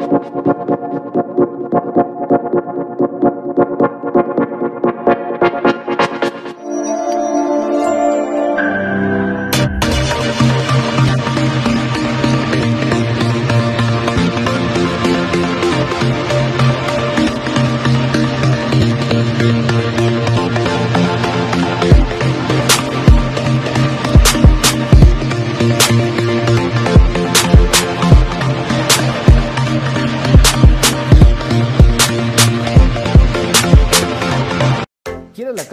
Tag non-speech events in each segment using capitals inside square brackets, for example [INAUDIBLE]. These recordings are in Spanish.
you.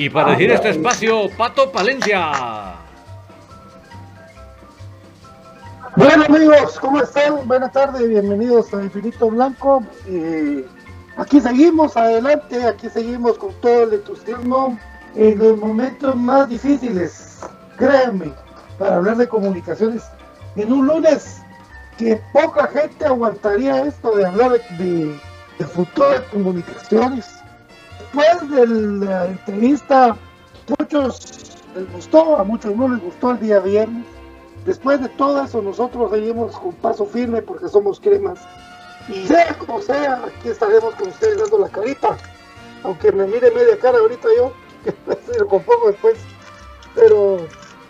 Y para decir este espacio, Pato Palencia. Bueno amigos, ¿cómo están? Buenas tardes, bienvenidos a Infinito Blanco. aquí seguimos adelante, aquí seguimos con todo el entusiasmo en los momentos más difíciles, créanme, para hablar de comunicaciones. En un lunes que poca gente aguantaría esto de hablar de, de futuro de comunicaciones después de la entrevista, muchos les gustó, a muchos no les gustó el día viernes. Después de todo eso, nosotros seguimos con paso firme porque somos cremas. Y sea como sea, aquí estaremos con ustedes dando la carita. Aunque me mire media cara ahorita yo, [LAUGHS] que lo compongo después. Pero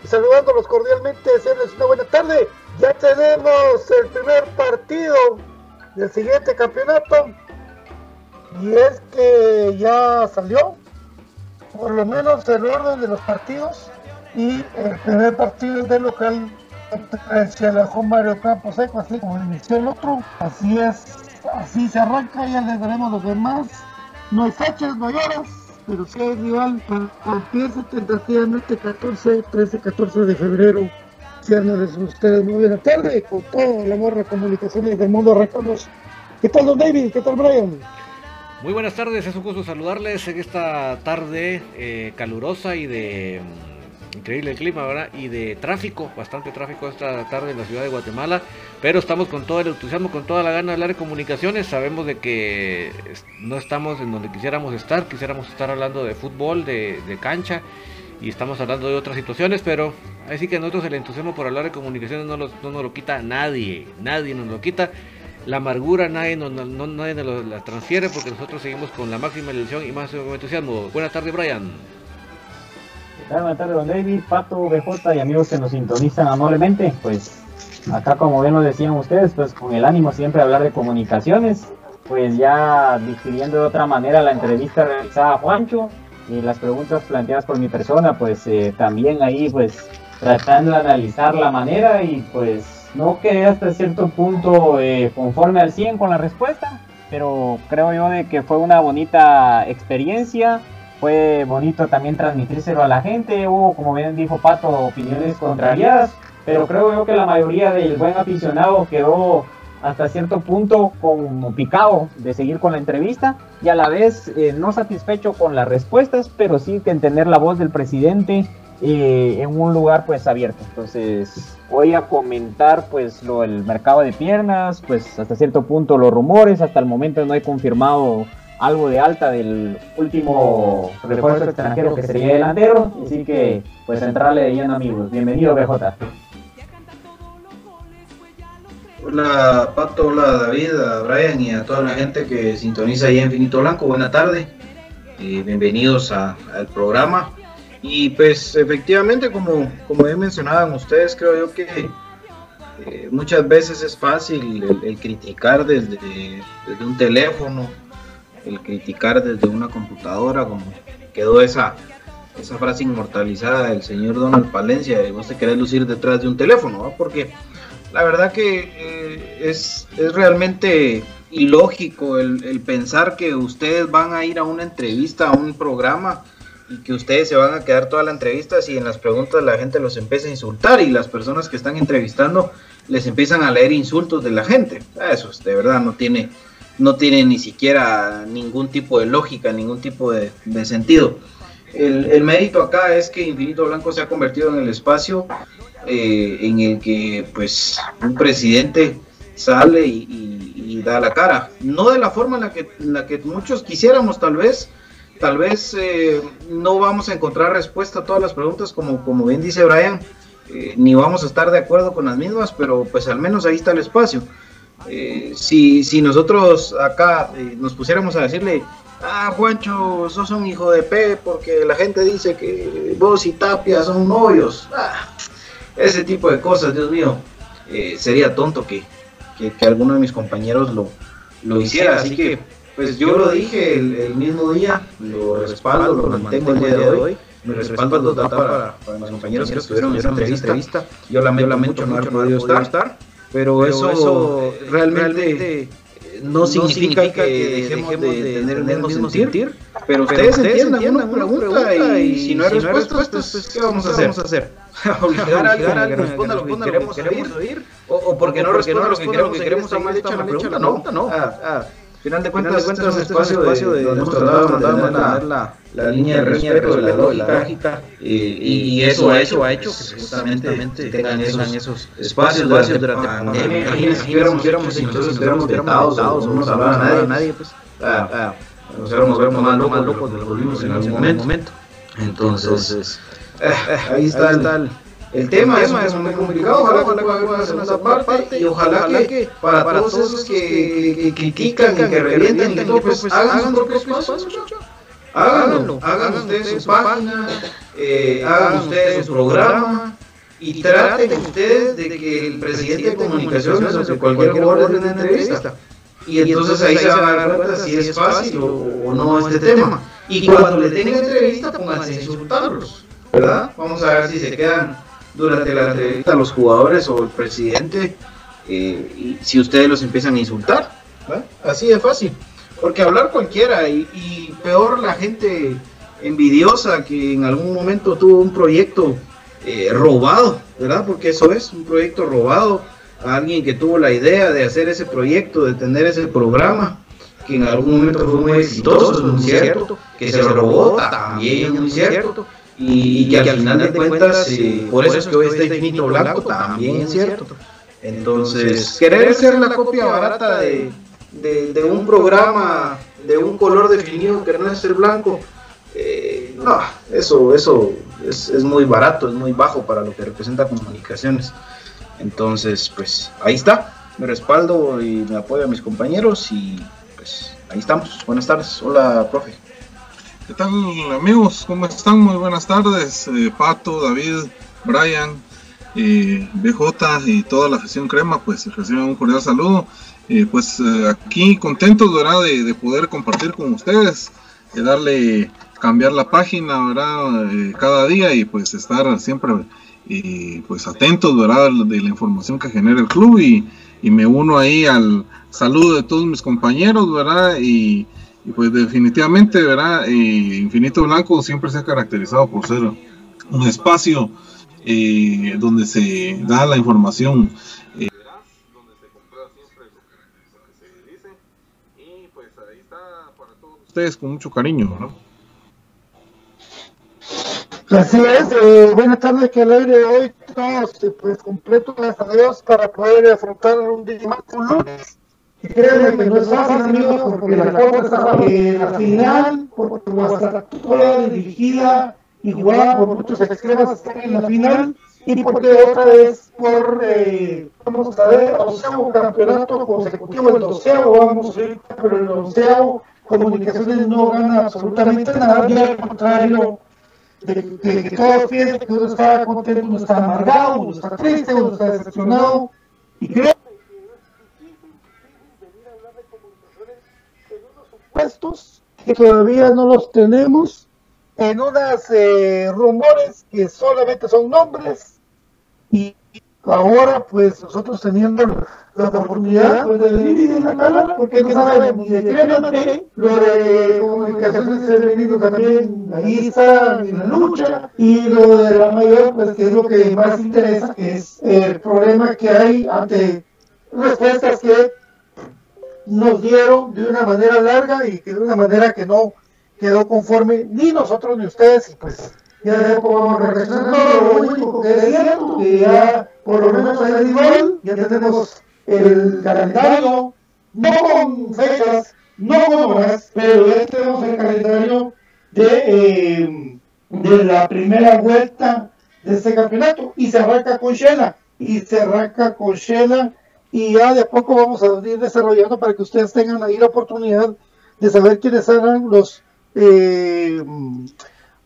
saludándolos cordialmente, desearles una buena tarde. Ya tenemos el primer partido del siguiente campeonato. Y es ya salió, por lo menos el orden de los partidos. Y el primer partido del local se alejó Mario Campos Seco, así como inició el otro. Así es, así se arranca, ya les daremos los demás. No hay fechas, horas, pero sí hay rival. Empieza tentativamente 14, 13, 14 de febrero. Ciernes ustedes muy buena tarde con todo el amor de comunicaciones del mundo. Arrancamos. ¿Qué tal, don David? ¿Qué tal, Brian? Muy buenas tardes, es un gusto saludarles en esta tarde eh, calurosa y de mm, increíble clima, ¿verdad? Y de tráfico, bastante tráfico esta tarde en la ciudad de Guatemala, pero estamos con todo el entusiasmo, con toda la gana de hablar de comunicaciones, sabemos de que no estamos en donde quisiéramos estar, quisiéramos estar hablando de fútbol, de, de cancha, y estamos hablando de otras situaciones, pero así que nosotros el entusiasmo por hablar de comunicaciones no, los, no nos lo quita nadie, nadie nos lo quita. La amargura nadie nos, no, nadie la transfiere porque nosotros seguimos con la máxima ilusión y más entusiasmo. Buenas tardes, Brian. Buenas tardes, don David, Pato, BJ y amigos que nos sintonizan amablemente. Pues acá, como bien lo decían ustedes, pues con el ánimo siempre hablar de comunicaciones, pues ya discutiendo de otra manera la entrevista realizada a Juancho y las preguntas planteadas por mi persona, pues eh, también ahí, pues tratando de analizar la manera y pues no quedé hasta cierto punto eh, conforme al 100 con la respuesta, pero creo yo de que fue una bonita experiencia. Fue bonito también transmitírselo a la gente. Hubo, como bien dijo Pato, opiniones contrariadas, pero creo yo que la mayoría del buen aficionado quedó hasta cierto punto como picado de seguir con la entrevista y a la vez eh, no satisfecho con las respuestas, pero sí que entender la voz del presidente eh, en un lugar pues abierto. Entonces voy a comentar pues lo del mercado de piernas, pues hasta cierto punto los rumores, hasta el momento no he confirmado algo de alta del último refuerzo extranjero que sería delantero, así que pues entrarle de lleno amigos. Bienvenido BJ. Hola Pato, hola David, a Brian y a toda la gente que sintoniza ahí en Finito Blanco, buena tarde, y bienvenidos al programa. Y pues efectivamente, como, como bien mencionaban ustedes, creo yo que eh, muchas veces es fácil el, criticar desde, desde, un teléfono, el criticar desde una computadora, como quedó esa, esa frase inmortalizada del señor Donald Palencia, de vos te querés lucir detrás de un teléfono, porque la verdad que eh, es, es, realmente ilógico el, el pensar que ustedes van a ir a una entrevista, a un programa, y que ustedes se van a quedar toda la entrevista si en las preguntas la gente los empieza a insultar y las personas que están entrevistando les empiezan a leer insultos de la gente. Eso de verdad no tiene, no tiene ni siquiera ningún tipo de lógica, ningún tipo de, sentido. El, mérito acá es que Infinito Blanco se ha convertido en el espacio eh, en el que pues un presidente sale y, da la cara. No de la forma la que, en la que muchos quisiéramos tal vez, tal vez eh, no vamos a encontrar respuesta a todas las preguntas, como, como bien dice Brian, eh, ni vamos a estar de acuerdo con las mismas, pero pues al menos ahí está el espacio. Eh, si, si nosotros acá nos pusiéramos a decirle, ah, Juancho, sos un hijo de P, porque la gente dice que vos y Tapia son novios, ah, ese tipo de cosas, Dios mío, sería tonto que, que, que, alguno de mis compañeros lo, lo hiciera, así que pues yo lo dije el, mismo día, lo respaldo, lo mantengo el día de hoy. Me respaldo para, para, para mis compañeros que estuvieron en esa entrevista. Yo lamento, mucho no haber podido estar, pero, eso, realmente, no, significa, que dejemos de, tener el mismo sentir, pero ustedes, entiendan, una pregunta, y, si no hay respuestas, pues, pues, ¿qué vamos a hacer? Vamos a hacer? Obligar a alguien que responda lo que queremos oír, o, porque no responda lo que queremos oír, mal hecha la pregunta, no, no. Final de cuentas, este es un espacio, espacio de, donde hemos tratado de mantener la, la, la, línea de respeto, de la lógica, y, y, eso, ha hecho, ha hecho que justamente tengan esos, esos espacios durante, durante la pandemia. Imagínense si hubiéramos, entonces estuviéramos vetados, no nos hablaba nadie, nadie pues, nos hubiéramos más locos, locos de los volvimos en algún momento. Entonces, eh, ahí está, el, el tema, es, muy complicado, ojalá, que una segunda parte y ojalá que para, todos esos que, critican y que revientan y todo, pues, pues hagan sus propios pasos. Háganlo, hagan ustedes su página, eh, hagan ustedes su programa y traten ustedes de que el presidente de comunicaciones o cualquier jugador de una entrevista. Y entonces ahí se van a dar cuenta si es fácil o, no este tema. Y cuando le tengan entrevista, pónganse a insultarlos, ¿verdad? Vamos a ver si se quedan durante la entrevista los jugadores o el presidente, eh, si ustedes los empiezan a insultar. Así de fácil. Porque hablar cualquiera, y, peor la gente envidiosa que en algún momento tuvo un proyecto eh, robado, ¿verdad? Porque eso es, un proyecto robado a alguien que tuvo la idea de hacer ese proyecto, de tener ese programa, que en algún momento fue muy exitoso, es cierto, que se robó, también es cierto, y, al final de cuentas, eh, por eso es que hoy está infinito blanco, también es cierto. Entonces, querer ser la copia barata de, de, un programa de un color definido que no es el blanco, eh, no, eso, eso es, es, muy barato, es muy bajo para lo que representa comunicaciones. Entonces, pues ahí está, me respaldo y me apoyo a mis compañeros y pues ahí estamos. Buenas tardes, hola, profe. ¿Qué tal amigos? ¿Cómo están? Muy buenas tardes, eh, Pato, David, Brian, eh, BJ y toda la afición crema, pues reciban un cordial saludo. Eh, pues eh, aquí contentos, ¿verdad? De, de, poder compartir con ustedes, de darle, cambiar la página, ¿verdad? cada día y pues estar siempre y pues atentos ¿verdad? de la información que genera el club y, me uno ahí al saludo de todos mis compañeros verdad y, pues definitivamente verdad Infinito Blanco siempre se ha caracterizado por ser un espacio eh, donde se da la información eh, y ustedes con mucho cariño ¿no? Así es, eh, buenas tardes, que el aire de hoy todos eh, pues completo, gracias a Dios, para poder afrontar un día más un lunes. Y créanme que no es fácil, amigos, porque la Copa está en la final, porque Guastatoya dirigida y jugada por muchos extremos está en la final, y porque otra vez por, eh, vamos a ver, onceavo campeonato consecutivo, el doceavo, vamos a ver, pero el onceavo, Comunicaciones no gana absolutamente nada, y al contrario, de, que todos piensan que uno está contento, uno está amargado, uno está triste, uno está decepcionado. Y creo unos supuestos que todavía no los tenemos, en unos eh, rumores que solamente son nombres. Y ahora pues nosotros teniendo la oportunidad pues, de venir la porque no sabemos ni de qué lo de comunicaciones ha venido también ahí está en la lucha y lo de la mayor pues que es lo que más interesa que es el problema que hay ante respuestas que nos dieron de una manera larga y de una manera que no quedó conforme ni nosotros ni ustedes y pues ya a reaccionar lo único que es cierto que ya por lo menos en el ya tenemos el calendario, no con fechas, no con horas, pero ya tenemos el calendario de, eh, de la primera vuelta de este campeonato. Y se arranca con Shela y se arranca con Shela y ya de poco vamos a ir desarrollando para que ustedes tengan ahí la oportunidad de saber quiénes serán los eh,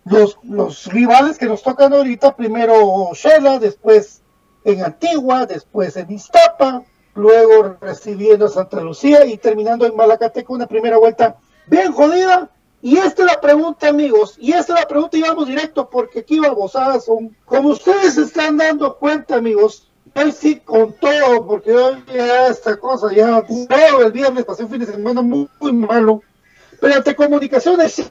los, los rivales que nos tocan ahorita, primero Shela, después en Antigua, después en Iztapa, luego recibiendo a Santa Lucía y terminando en Malacateco una primera vuelta bien jodida. Y esta es la pregunta, amigos, y esta es la pregunta y vamos directo porque aquí babosadas son, como ustedes se están dando cuenta, amigos, hoy sí con todo, porque hoy ya esta cosa, ya todo el viernes pasé un fin de semana muy, muy malo, pero ante comunicaciones,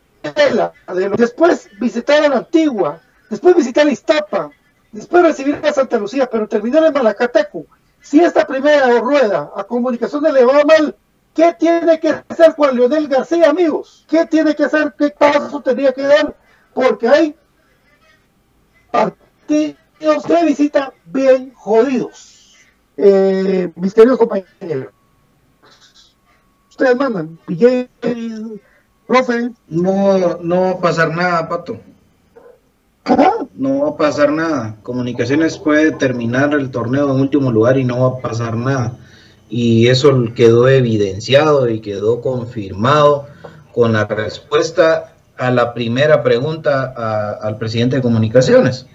después visitar a la Antigua, después visitar a Iztapa, después recibir a Santa Lucía, pero terminar en Malacateco, si esta primera rueda a comunicaciones le va mal, ¿qué tiene que hacer Juan Leonel García, amigos? ¿Qué tiene que hacer? ¿Qué paso tendría que dar? Porque hay partidos de visita bien jodidos. Eh, mis queridos compañeros. Ustedes mandan, PJ, profe. No, no va a pasar nada, Pato. no va a pasar nada. Comunicaciones puede terminar el torneo en último lugar y no va a pasar nada. Y eso quedó evidenciado y quedó confirmado con la respuesta a la primera pregunta al presidente de Comunicaciones.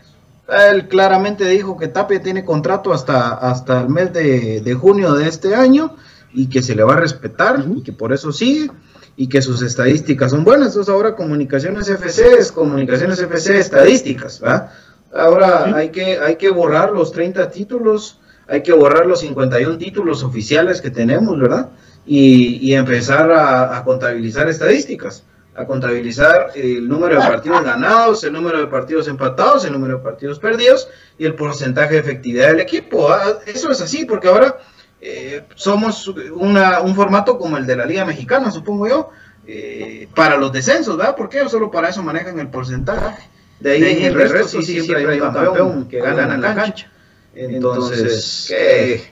Él claramente dijo que Tapia tiene contrato hasta, hasta el mes de, de junio de este año y que se le va a respetar y que por eso sigue y que sus estadísticas son buenas. Entonces ahora comunicaciones FC es comunicaciones FC estadísticas, ¿verdad? Ahora hay, que, hay que borrar los 30 títulos, hay que borrar los 51 títulos oficiales que tenemos, ¿verdad? Y, y empezar a, a, contabilizar estadísticas, a contabilizar el número de partidos ganados, el número de partidos empatados, el número de partidos perdidos y el porcentaje de efectividad del equipo. Eso es así, porque ahora eh, somos una, un formato como el de la Liga Mexicana, supongo yo, eh, para los descensos, ¿verdad? Porque solo para eso manejan el porcentaje. De ahí, en el, resto, sí, siempre, hay un campeón, que gana en la cancha. Entonces, que,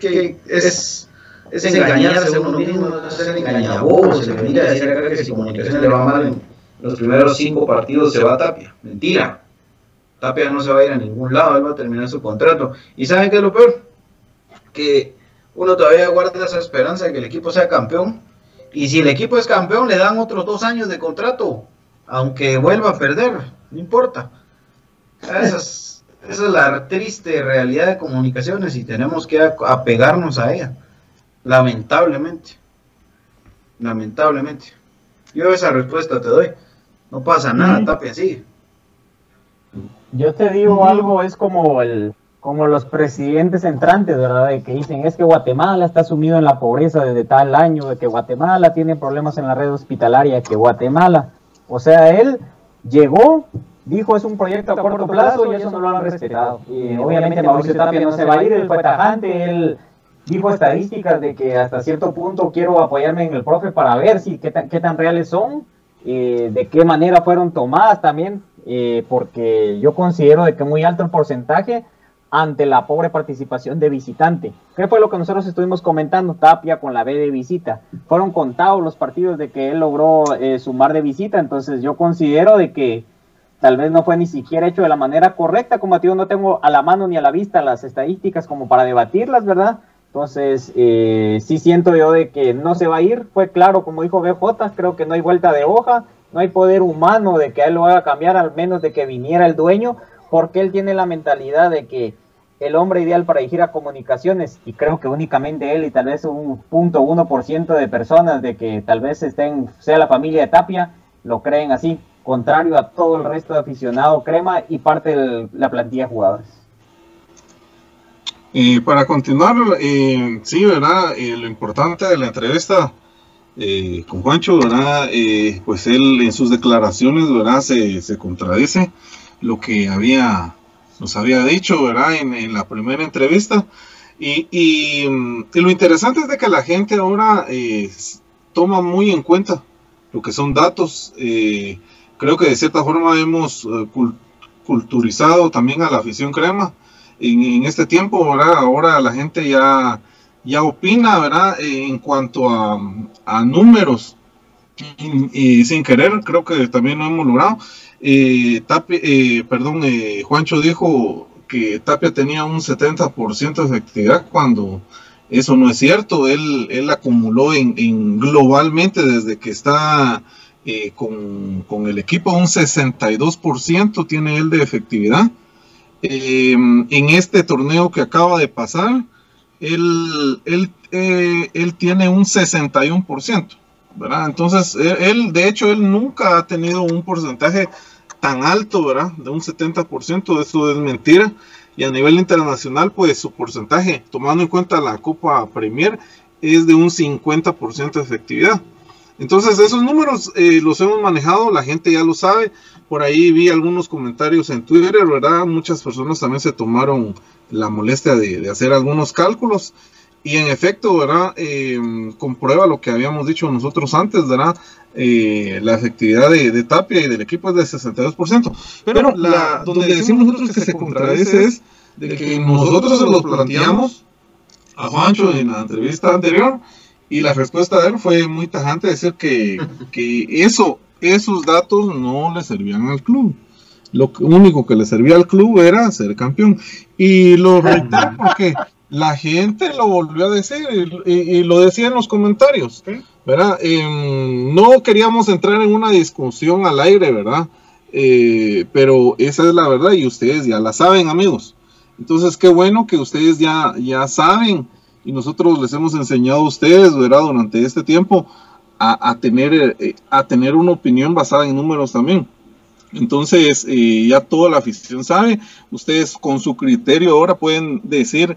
que, es, es engañarse a uno mismo, es ser engañabobos, se venir a decir acá que si comunicación le va mal en los primeros cinco partidos se va a Tapia. Mentira. Tapia no se va a ir a ningún lado, él va a terminar su contrato. ¿Y saben qué es lo peor? que uno todavía guarda esa esperanza de que el equipo sea campeón. Y si el equipo es campeón, le dan otros dos años de contrato, aunque vuelva a perder, no importa. Es, esa es la triste realidad de comunicaciones y tenemos que apegarnos a ella, lamentablemente. Lamentablemente. Yo esa respuesta te doy. No pasa nada, Tapia, sigue. Yo te digo algo, es como el, como los presidentes entrantes, ¿verdad? De que dicen es que Guatemala está sumido en la pobreza desde tal año, de que Guatemala tiene problemas en la red hospitalaria, que Guatemala, o sea, él llegó, dijo es un proyecto a corto plazo y eso no lo han respetado. Y obviamente Mauricio Tapia no se va a ir, él fue tajante, él dijo estadísticas de que hasta cierto punto quiero apoyarme en el profe para ver si qué tan, qué tan reales son, eh, de qué manera fueron tomadas también, eh, porque yo considero de que muy alto el porcentaje ante la pobre participación de visitante. ¿Qué fue lo que nosotros estuvimos comentando? Tapia con la B de visita. Fueron contados los partidos de que él logró eh, sumar de visita, entonces yo considero de que tal vez no fue ni siquiera hecho de la manera correcta, como digo, no tengo a la mano ni a la vista las estadísticas como para debatirlas, ¿verdad? Entonces, eh, sí siento yo de que no se va a ir, fue claro, como dijo BJ, creo que no hay vuelta de hoja, no hay poder humano de que él lo haga cambiar, al menos de que viniera el dueño, porque él tiene la mentalidad de que el hombre ideal para dirigir a comunicaciones, y creo que únicamente él y tal vez un punto uno por ciento de personas de que tal vez estén, sea la familia de Tapia, lo creen así, contrario a todo el resto de aficionado crema y parte de la plantilla de jugadores. Y para continuar, eh, sí, ¿verdad? Eh, lo importante de la entrevista eh, con Juancho, ¿verdad? Eh, pues él en sus declaraciones, ¿verdad? Se, se contradice lo que había nos había dicho, ¿verdad? En, la primera entrevista. Y, lo interesante es de que la gente ahora eh, toma muy en cuenta lo que son datos. Creo que de cierta forma hemos culturizado también a la afición crema en, este tiempo, ¿verdad? Ahora la gente ya, ya opina, ¿verdad? En cuanto a, números. Y, sin querer, creo que también lo hemos logrado. Eh, Tapia, eh, perdón, eh, Juancho dijo que Tapia tenía un 70% de efectividad cuando eso no es cierto. Él, él acumuló en, globalmente desde que está eh, con, el equipo un 62% tiene él de efectividad. En este torneo que acaba de pasar, él, él tiene un 61%. Entonces, él, de hecho, él nunca ha tenido un porcentaje tan alto, ¿verdad? De un 70%, eso es mentira. Y a nivel internacional, pues su porcentaje, tomando en cuenta la Copa Premier, es de un 50% de efectividad. Entonces, esos números eh, los hemos manejado, la gente ya lo sabe. Por ahí vi algunos comentarios en Twitter, ¿verdad? Muchas personas también se tomaron la molestia de, de hacer algunos cálculos. Y en efecto, ¿verdad? Eh, comprueba lo que habíamos dicho nosotros antes, ¿verdad? Eh, la efectividad de, Tapia y del equipo es de 62%. Pero la, donde decimos nosotros que se contradice es de que nosotros se lo planteamos a Juancho en la entrevista anterior y la respuesta de él fue muy tajante, decir que, [LAUGHS] que eso, esos datos no le servían al club. lo único que le servía al club era ser campeón. Y lo reitero porque la gente lo volvió a decir y, lo decía en los comentarios, ¿verdad? Em, no queríamos entrar en una discusión al aire, ¿verdad? Eh, pero esa es la verdad y ustedes ya la saben, amigos. Entonces, qué bueno que ustedes ya, ya saben y nosotros les hemos enseñado a ustedes, ¿verdad? Durante este tiempo a, tener, eh, a tener una opinión basada en números también. Entonces, eh, ya toda la afición sabe, ustedes con su criterio ahora pueden decir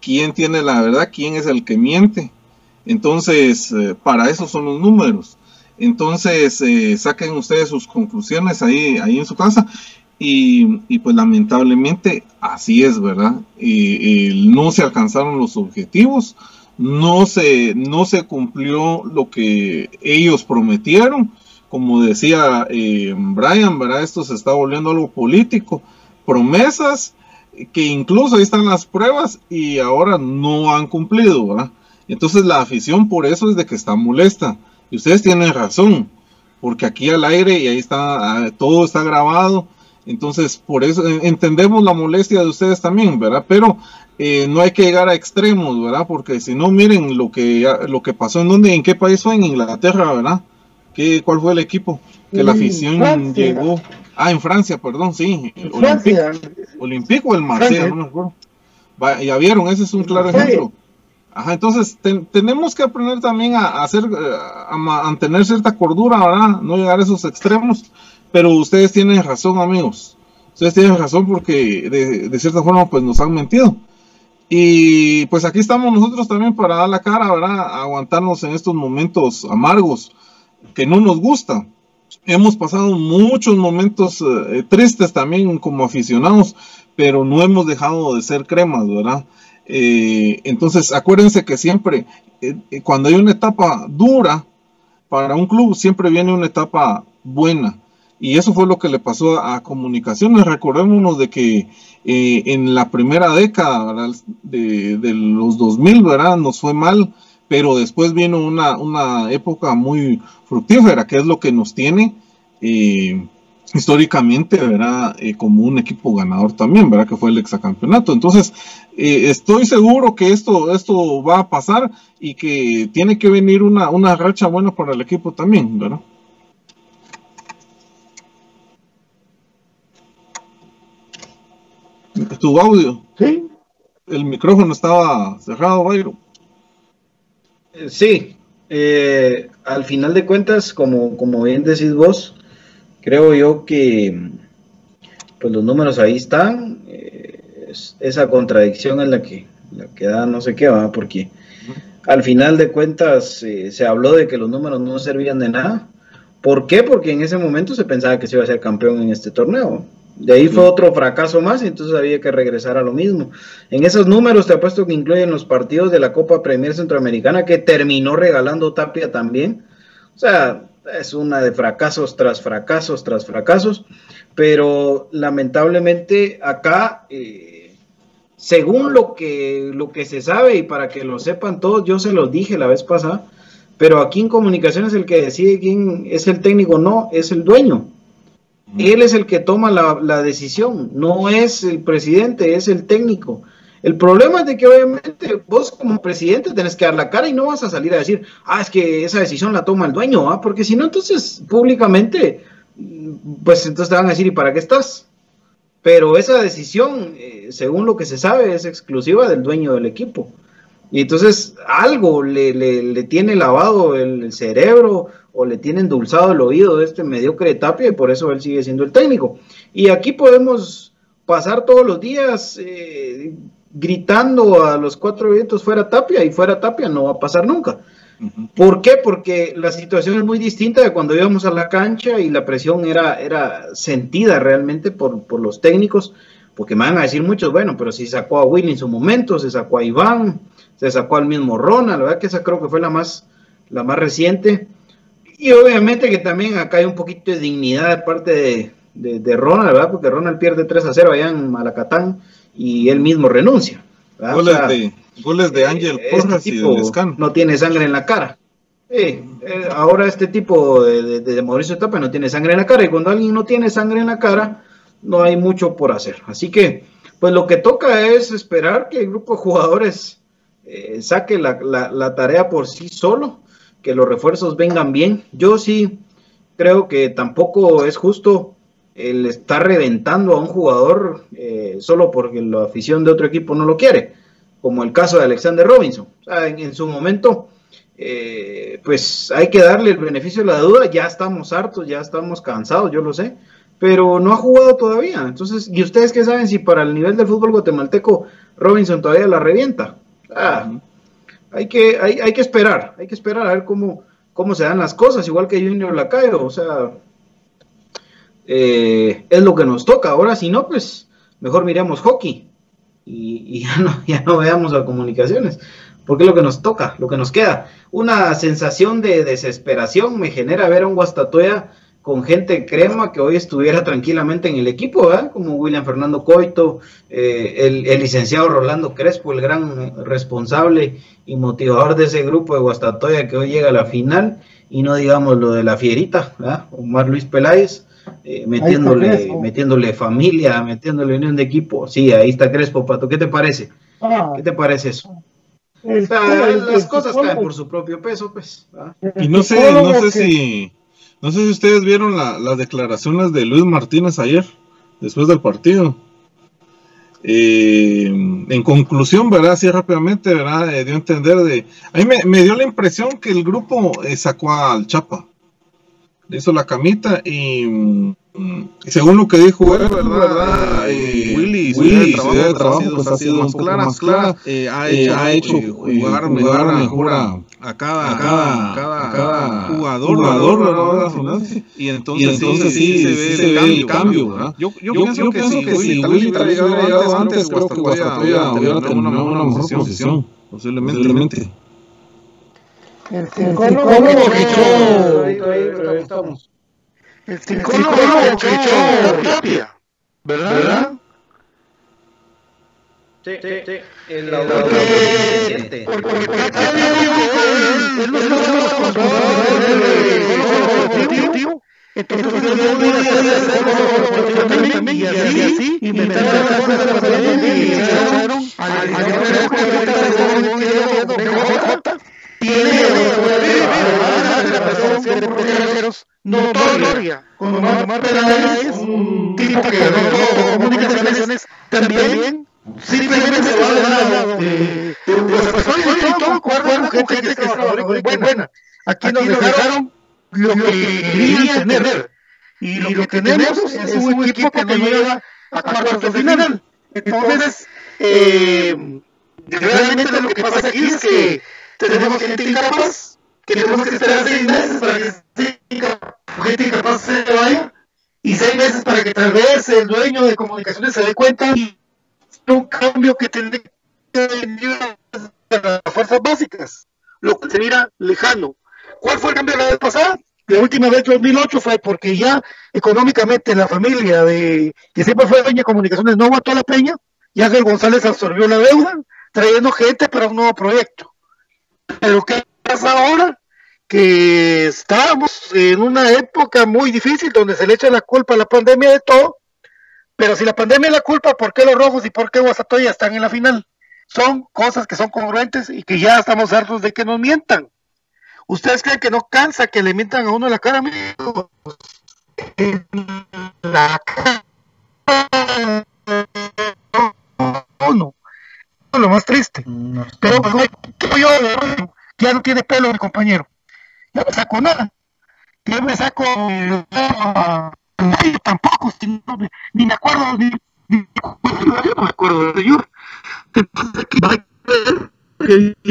quién tiene la verdad, quién es el que miente. Entonces, eh, para eso son los números. Entonces, saquen ustedes sus conclusiones ahí, ahí en su casa. Y, pues lamentablemente así es, ¿verdad? no se alcanzaron los objetivos no se, no se cumplió lo que ellos prometieron. Como decía eh, Brian, ¿verdad? Esto se está volviendo algo político. Promesas que incluso ahí están las pruebas y ahora no han cumplido, ¿verdad? Entonces la afición por eso es de que está molesta. Y ustedes tienen razón, porque aquí al aire y ahí está, ah, todo está grabado. Entonces, por eso eh, entendemos la molestia de ustedes también, ¿verdad? Pero eh, no hay que llegar a extremos, ¿verdad? Porque si no, miren lo que, lo que pasó en dónde, en qué país fue, en Inglaterra, ¿verdad? ¿Qué, ¿Cuál fue el equipo? Que la afición llegó. Ah, en Francia, perdón, sí. Olímpico o el Marsella, no me acuerdo. ya vieron, ese es un claro ejemplo. Ajá, entonces tenemos que aprender también a, hacer, eh, a mantener cierta cordura, ¿verdad? No llegar a esos extremos. Pero ustedes tienen razón, amigos. Ustedes tienen razón porque de, de cierta forma pues nos han mentido. Y pues aquí estamos nosotros también para dar la cara, ¿verdad? Aguantarnos en estos momentos amargos que no nos gusta. Hemos pasado muchos momentos eh, tristes también como aficionados, pero no hemos dejado de ser cremas, ¿verdad? Eh, entonces, acuérdense que siempre, eh, cuando hay una etapa dura para un club, siempre viene una etapa buena. Y eso fue lo que le pasó a, comunicaciones. Recordémonos de que eh, en la primera década de, los 2000, ¿verdad? Nos fue mal, pero después vino una, una época muy fructífera, que es lo que nos tiene eh, históricamente, ¿verdad? Eh, como un equipo ganador también, ¿verdad? Que fue el exacampeonato. Entonces, estoy seguro que esto, esto va a pasar y que tiene que venir una, una racha buena para el equipo también, ¿verdad? Tu audio. Sí. El micrófono estaba cerrado, Bayro. Eh, sí. Eh, al final de cuentas, como, como bien decís vos, creo yo que pues los números ahí están. Eh, esa contradicción en la que, la que da no sé qué va, porque al final de cuentas se habló de que los números no servían de nada. ¿Por qué? Porque en ese momento se pensaba que se iba a ser campeón en este torneo. De ahí fue otro fracaso más y entonces había que regresar a lo mismo. En esos números te apuesto que incluyen los partidos de la Copa Premier Centroamericana que terminó regalando Tapia también. O sea, es una de fracasos tras fracasos tras fracasos. Pero lamentablemente acá, eh, según lo que, lo que se sabe y para que lo sepan todos, yo se los dije la vez pasada, pero aquí en comunicaciones el que decide quién es el técnico, no, es el dueño. Él es el que toma la, decisión, no es el presidente, es el técnico. El problema es de que obviamente vos como presidente tenés que dar la cara y no vas a salir a decir, ah, es que esa decisión la toma el dueño, ¿ah? porque si no, entonces públicamente, pues entonces te van a decir, ¿y para qué estás? Pero esa decisión, eh, según lo que se sabe, es exclusiva del dueño del equipo. Y entonces algo le, le, tiene lavado el, cerebro o le tiene endulzado el oído de este mediocre de Tapia y por eso él sigue siendo el técnico. Y aquí podemos pasar todos los días eh, gritando a los cuatro vientos fuera Tapia y fuera Tapia no va a pasar nunca. ¿Por qué? Porque la situación es muy distinta de cuando íbamos a la cancha y la presión era, era sentida realmente por, por los técnicos, porque me van a decir muchos, bueno, pero si sacó a Willy en su momento, se sacó a Iván, se sacó al mismo Ronald, ¿verdad? Que esa creo que fue la más, la más reciente. Y obviamente que también acá hay un poquito de dignidad de parte de, de, Ronald, ¿verdad? Porque Ronald pierde 3 a 0 allá en Malacatán y él mismo renuncia. Goles, de, Ángel este tipo No tiene sangre en la cara. Eh, ahora este tipo de, de, Mauricio Tapa no tiene sangre en la cara y cuando alguien no tiene sangre en la cara, no hay mucho por hacer. Así que, pues lo que toca es esperar que el grupo de jugadores eh, saque la, la, tarea por sí solo, que los refuerzos vengan bien. Yo sí creo que tampoco es justo el estar reventando a un jugador eh, solo porque la afición de otro equipo no lo quiere, como el caso de Alexander Robinson. en, su momento, eh, pues hay que darle el beneficio de la duda, ya estamos hartos, ya estamos cansados, yo lo sé, pero no ha jugado todavía. Entonces, ¿y ustedes qué saben si para el nivel del fútbol guatemalteco Robinson todavía la revienta? Ah, hay, que, hay, hay, que esperar, hay que esperar a ver cómo, cómo se dan las cosas, igual que Junior Lacayo, o sea, eh, es lo que nos toca. Ahora, si no, pues mejor miremos hockey y, [LAUGHS] ya, no, ya no veamos a comunicaciones, porque es lo que nos toca, lo que nos queda. Una sensación de desesperación me genera ver a un Guastatoya con gente crema que hoy estuviera tranquilamente en el equipo, como William Fernando Coito, eh, el, licenciado Rolando Crespo, el gran responsable y motivador de ese grupo de Guastatoya que hoy llega a la final, y no digamos lo de la fierita, Omar Luis Peláez, eh, metiéndole, metiéndole familia, metiéndole unión de equipo. Sí, ahí está Crespo, Pato. ¿Qué te parece? Ah. ¿Qué te parece eso? las cosas caen por su propio peso, pues. Y no sé, no sé si, no sé si ustedes vieron las declaraciones de Luis Martínez ayer, después del partido. Eh, en conclusión, ¿verdad? Así rápidamente, ¿verdad? Eh, dio a entender de... A mí me, dio la impresión que el grupo sacó al Chapa le hizo la camita y, mm, según lo que dijo él, ¿verdad? Eh, Willy, Willy, su idea de trabajo, pues, ha sido más clara, más clara, eh, ha hecho, ha hecho jugar, jugar mejor a, a, cada, a cada, cada, cada jugador, jugador. Y entonces, y entonces sí, se ve, se ve el cambio. Yo, yo, yo pienso, yo que, pienso que si Willy hubiera llegado antes, creo que Guastatoya hubiera tenido una mejor posición, posiblemente. El psicólogo que echó. El psicólogo que echó. ¿Verdad? ¿Verdad? Sí, sí, sí. El Porque él no entonces yo también y así inventaron las cosas la pandemia y echaron al tiene la presencia de protegeros notoria. Como Omar Peláez, un tipo que comunicaciones, también simplemente se va de lado de los personas y todo con gente que estaba muy buena. Aquí nos dejaron lo que querían tener. Y lo que tenemos es un equipo que nos lleva a cuartos de final. Entonces, eh, realmente lo que pasa aquí es que tenemos gente incapaz, que tenemos que esperar seis meses para que gente incapaz se vaya, y seis meses para que tal vez el dueño de comunicaciones se dé cuenta y un cambio que tendría que venir de las fuerzas básicas, lo que se mira lejano. ¿Cuál fue el cambio de la vez pasada? La última vez, 2008, fue porque ya económicamente la familia de que siempre fue dueña de comunicaciones no aguantó la peña y Ángel González absorbió la deuda trayendo gente para un nuevo proyecto. Pero ¿qué pasa ahora? Que estamos en una época muy difícil donde se le echa la culpa a la pandemia de todo, pero si la pandemia es la culpa, ¿por qué los rojos y por qué Guasatoya están en la final? Son cosas que son congruentes y que ya estamos hartos de que nos mientan. ¿Ustedes creen que no cansa que le mientan a uno en la cara, amigos? En la cara. No, lo más triste. Pero yo, ya no tiene pelo mi compañero. Ya no saco nada. Ya me saco tampoco, ni me acuerdo, ni, ni no me acuerdo de yo. Entonces, que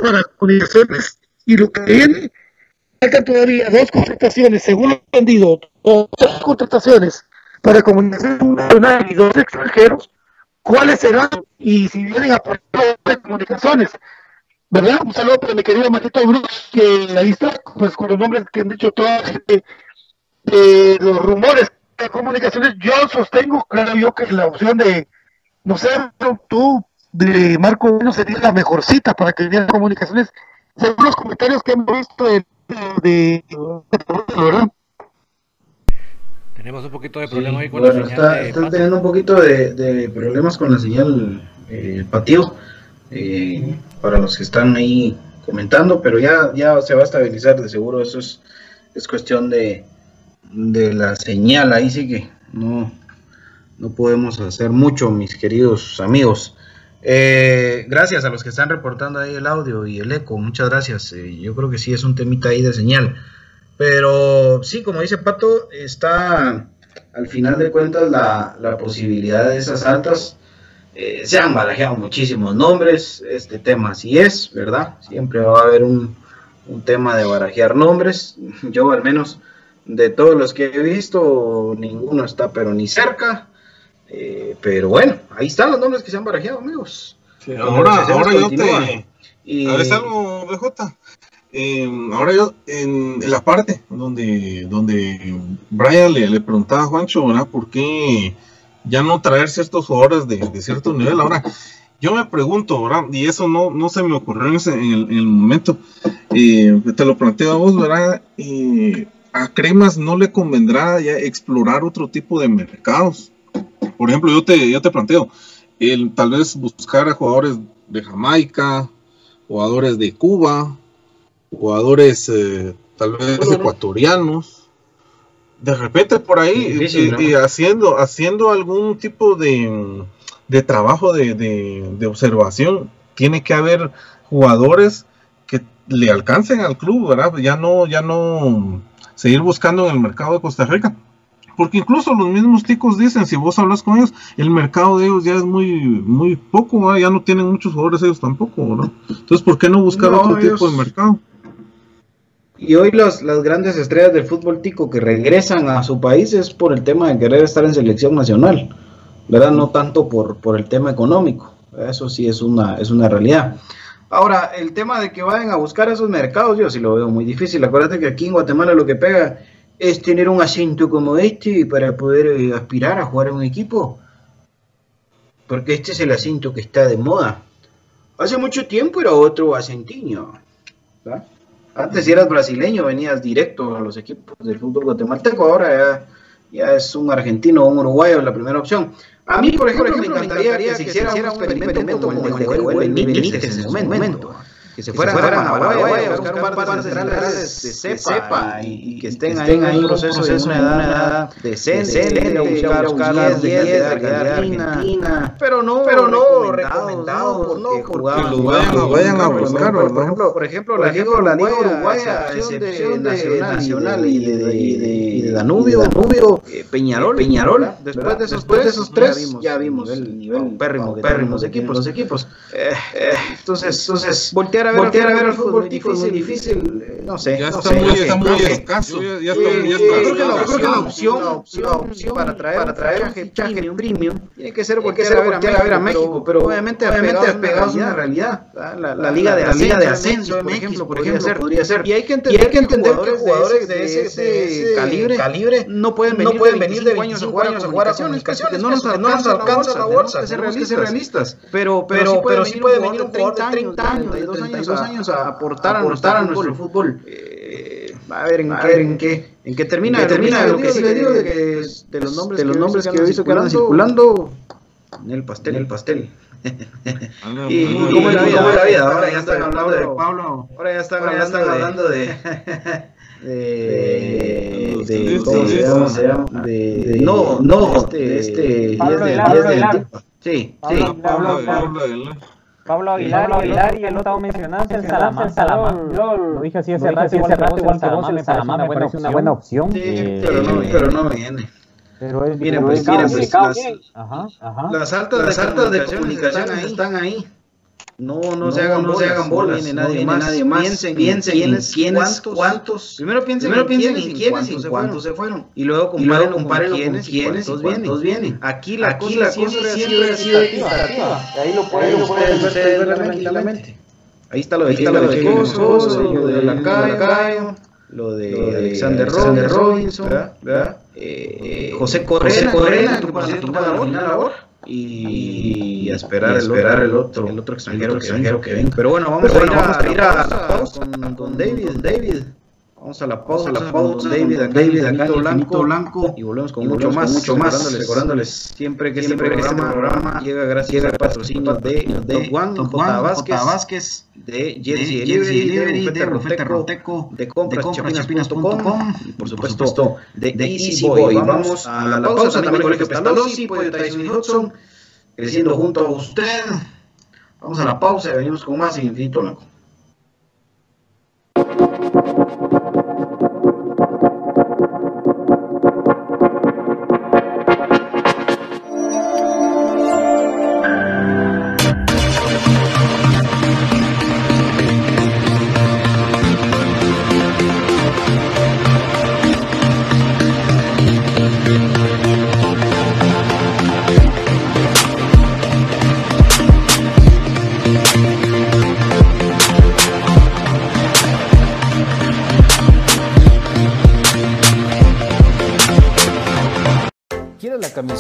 para comunicaciones y lo que viene, faltan todavía dos contrataciones, según lo entendido, tres contrataciones para comunicación nacional y dos extranjeros cuáles serán y si vienen a de comunicaciones. ¿Verdad? Un saludo para mi querido Matito Bruce, que ahí está, pues con los nombres que han dicho gente, de los rumores de comunicaciones. Yo sostengo, claro, yo que la opción de, no sé, tú, de Marco Bueno sería la mejor cita para que vinieran comunicaciones, según los comentarios que hemos visto de, de, de, de ¿verdad? Tenemos un poquito de problema ahí con bueno, la señal. está, de están teniendo un poquito de, de problemas con la señal eh, patio eh, para los que están ahí comentando, pero ya, ya se va a estabilizar de seguro. Eso es, es cuestión de, de la señal. Ahí sí que no, no podemos hacer mucho, mis queridos amigos. Eh, gracias a los que están reportando ahí el audio y el eco, muchas gracias. Eh, yo creo que sí es un temita ahí de señal. Pero sí, como dice Pato, está al final de cuentas la, la posibilidad de esas altas. Eh, se han barajeado muchísimos nombres, este tema sí es, ¿verdad? Siempre va a haber un, un tema de barajear nombres. [LAUGHS] Yo al menos de todos los que he visto, ninguno está pero ni cerca. Eh, pero bueno, ahí están los nombres que se han barajeado, amigos. Sí, ahora, ahora yo te. Y, A ver, algo, BJ. Eh, ahora yo, en, en la parte donde, donde Brian le, le preguntaba a Juancho, ¿verdad? ¿Por qué ya no traer ciertos jugadores de, de cierto nivel? Ahora, yo me pregunto, ¿verdad? Y eso no, no se me ocurrió en, ese- en el, en el momento. Eh, te lo planteo a vos, ¿verdad? Eh, a Cremas no le convendrá ya explorar otro tipo de mercados. Por ejemplo, yo te, yo te planteo, el, tal vez buscar a jugadores de Jamaica, jugadores de Cuba, jugadores eh, tal vez ecuatorianos. De repente por ahí Difícil, y- ¿no? y haciendo, haciendo algún tipo de, de trabajo de, de- de observación, tiene que haber jugadores que le alcancen al club, ¿verdad? Ya no, ya no seguir buscando en el mercado de Costa Rica. Porque incluso los mismos ticos dicen, si vos hablas con ellos, el mercado de ellos ya es muy, muy poco, ya no tienen muchos jugadores ellos tampoco, ¿no? Entonces, ¿por qué no buscar No, otro ellos- tipo de mercado? Y hoy las, las grandes estrellas del fútbol tico que regresan a su país es por el tema de querer estar en selección nacional, ¿verdad? No tanto por, por el tema económico. Eso sí es una, es una realidad. Ahora, el tema de que vayan a buscar esos mercados, yo sí lo veo muy difícil. Acuérdate que aquí en Guatemala lo que pega es tener un asiento como este para poder eh, aspirar a jugar en un equipo. Porque este es el asiento que está de moda. Hace mucho tiempo era otro acentiño. Antes eras brasileño venías directo a los equipos del fútbol guatemalteco, ahora ya, ya es un argentino o un uruguayo la primera opción. A mí, por ejemplo, me encantaría que se hiciera un experimento como el de Benítez en su momento. Que se fueran a Paraguay a buscar un par de centrales de cepa y, y que estén ahí en un proceso de una edad decente, a buscar un 10 de 10 de calidad argentina, pero no, pero no recomendado, no vayan a- vayan a buscar, por ejemplo, por ejemplo, la liga, la liga uruguaya, excepción de Nacional y de, de- de- Danubio, Danubio eh, Peñarol, Peñarol, después de esos, después de esos tres, ya vimos el nivel pérrimo, pérrimos equipos, los equipos. Eh, eh, entonces, entonces, voltear a ver, voltear a ver el fútbol tico es muy difícil, no sé, Ya está muy, escaso. Ya, ya Sí, está, ya yo está creo que la, opción, la opción, la opción para traer, para traer un fichaje premium tiene que ser voltear, a, ver a, ver a México, pero, obviamente, obviamente apegados a una realidad. La, la liga de, la liga de ascenso, por ejemplo, por ejemplo, podría ser. Y hay que entender, que, entender que jugadores de ese, de ese calibre, calibre no pueden venir, no pueden venir de 25 años a jugar a comunicaciones, no nos, no nos alcanza la bolsa, tenemos que ser realistas. Pero, pero, pero sí puede venir un jugador de 30 años, de 32 años a aportar a nuestro fútbol. Eh, a ver en qué, en qué, en qué termina, termina lo que sí le digo de, que, de los nombres, de los nombres que he visto que andan circulando en el pastel, en el pastel. [LAUGHS] Y cómo es la vida, ahora ya están hablando de Pablo, ahora ya están hablando [LAUGHS] de de de, de, ¿cómo se llama? Se llama? de, de- no, no, este, este, Pablo 10 de- Aguilar, 10 Pablo del Aguilar. tipo. Sí, sí. Pablo- Pablo, Pablo- Pablo Aguilar. Pablo Aguilar, y el otro mencionaste el Salamanca. Yo lo dije así hace rato, igual que vos, igual que vos, el Salamanca me parece una buena opción. Sí, pero no, viene. pero es Miren, pero pues, es miren, pues, las- bien. Ajá, ajá. Las altas, las altas de comunicaciones están ahí. No, no, se hagan, no se hagan bolas, no nadie, más, nadie más. Piensen, piensen quiénes, quiénes, cuántos. Primero piensen, Primero piensen en quiénes y cuántos se fueron. Y luego comparen, comparen quiénes, quiénes y cuántos vienen. Aquí la Aquí cosa la siempre, cosa siempre ha sido equitativa. Ahí lo pueden, ustedes ver tranquilamente. Ahí está lo de, ahí está lo de lo de Lacayo, lo de Alexander Robinson. Eh, José Correa, Correa, que por cierto va a final ahora. Y, y a esperar, el, esperar el otro, el otro extranjero, que, extranjero que venga. Pero bueno, vamos, a, ir a, ir a la pausa con, con David. David. Vamos a la pausa, a la pausa, David, acá, David, acá en Blanco, Blanco, y volvemos con y mucho más, mucho más, recordándoles, siempre que siempre este programa, este programa llega gracias al patrocinio de, de One, Top J. Vázquez, Vázquez, de Jersey Delivery, de Rufete Roteco, de compraschapinas.com, y por supuesto de, de Easy Boy. Vamos a la pausa, también Colegio Pestalozzi, Pollo Tyson y Hudson, creciendo junto a usted. Vamos a la pausa y venimos con más Infinito Blanco.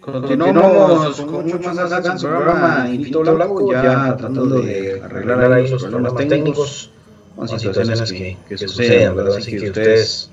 Continuamos con mucho más acá en su programa Infinito Blanco, ya tratando de arreglar ahí los problemas técnicos con situaciones que, que suceden, ¿verdad? Así que ustedes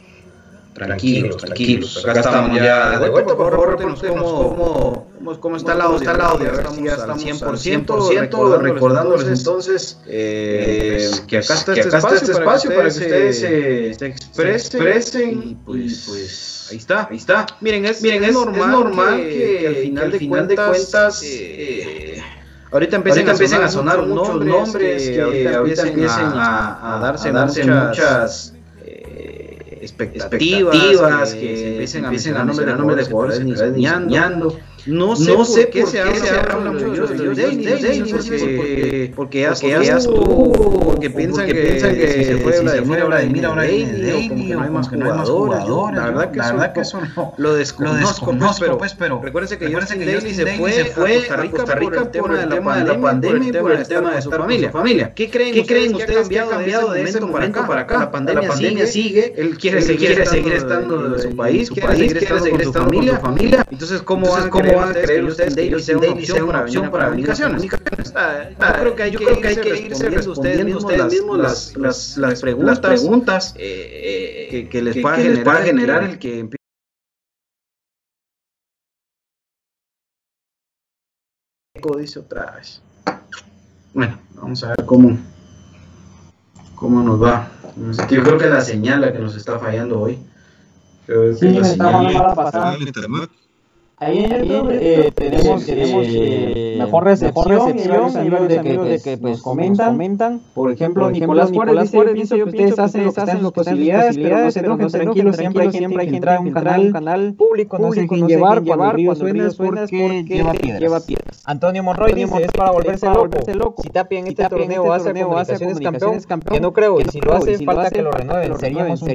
tranquilos, tranquilos. Acá estamos ya de vuelta, por favor, cómo, cómo cómo está el audio, está el audio, estamos, ya estamos 100%, 100% recordándoles entonces eh, pues, que acá está este espacio, este espacio para que ustedes se, se expresen, y pues, pues ahí está, ahí está. Miren, es, miren, es, normal, es normal que, que, al final, que al final de cuentas, eh, ahorita empiecen, ahorita a, sonar muchos nombres, que, ahorita, ahorita empiecen a, a, darse, a darse muchas, muchas eh, expectativas, que, que, empiecen, empiecen a mencionar nombres de jugadores. No sé, no sé por qué, por qué se, habla, se habla mucho de los Daily, porque, porque ya, porque estuvo, porque piensan que, piensan que si se fue Vladimir, Vladimir ahora viene Daily, que no hay más jugadores. La verdad que, la verdad que eso no, lo desconozco, pues, pero recuérdense que Justin Daily se fue a Costa Rica por el tema de la pandemia y por el tema de su familia. ¿Qué creen ustedes que ha cambiado de ese momento para acá? La pandemia sigue, él quiere seguir estando en su país, quiere seguir estando con su familia. Entonces, ¿cómo van a creer ustedes que Daily sea una opción, para comunicaciones? [LAUGHS] Yo creo que hay, que, irse respondiendo ustedes mismos las, las, las preguntas, las preguntas eh, que, que, les que, pueda generar, el que empiece dice otra vez. Bueno, vamos a ver cómo, cómo nos va. Yo creo que la señal la que nos está fallando hoy. Sí, la señal. internet. Ahí en YouTube eh, tenemos, tenemos eh, mejor recepción, mejor recepción y varios de que, de que pues, comentan, comentan. Por ejemplo, por Nicolás, Nicolás Juárez dice, pienso que ustedes hacen lo que posibilidades, pero no se tranquilos, siempre hay gente que entra a un canal, canal público, no quién llevar, cuando el río suena es porque lleva piedras. Antonio Monroy dice, es para volverse loco. Si Tapia en este torneo va a ser comunicaciones campeón, que no creo, y si lo hace, falta que lo renueven, seríamos un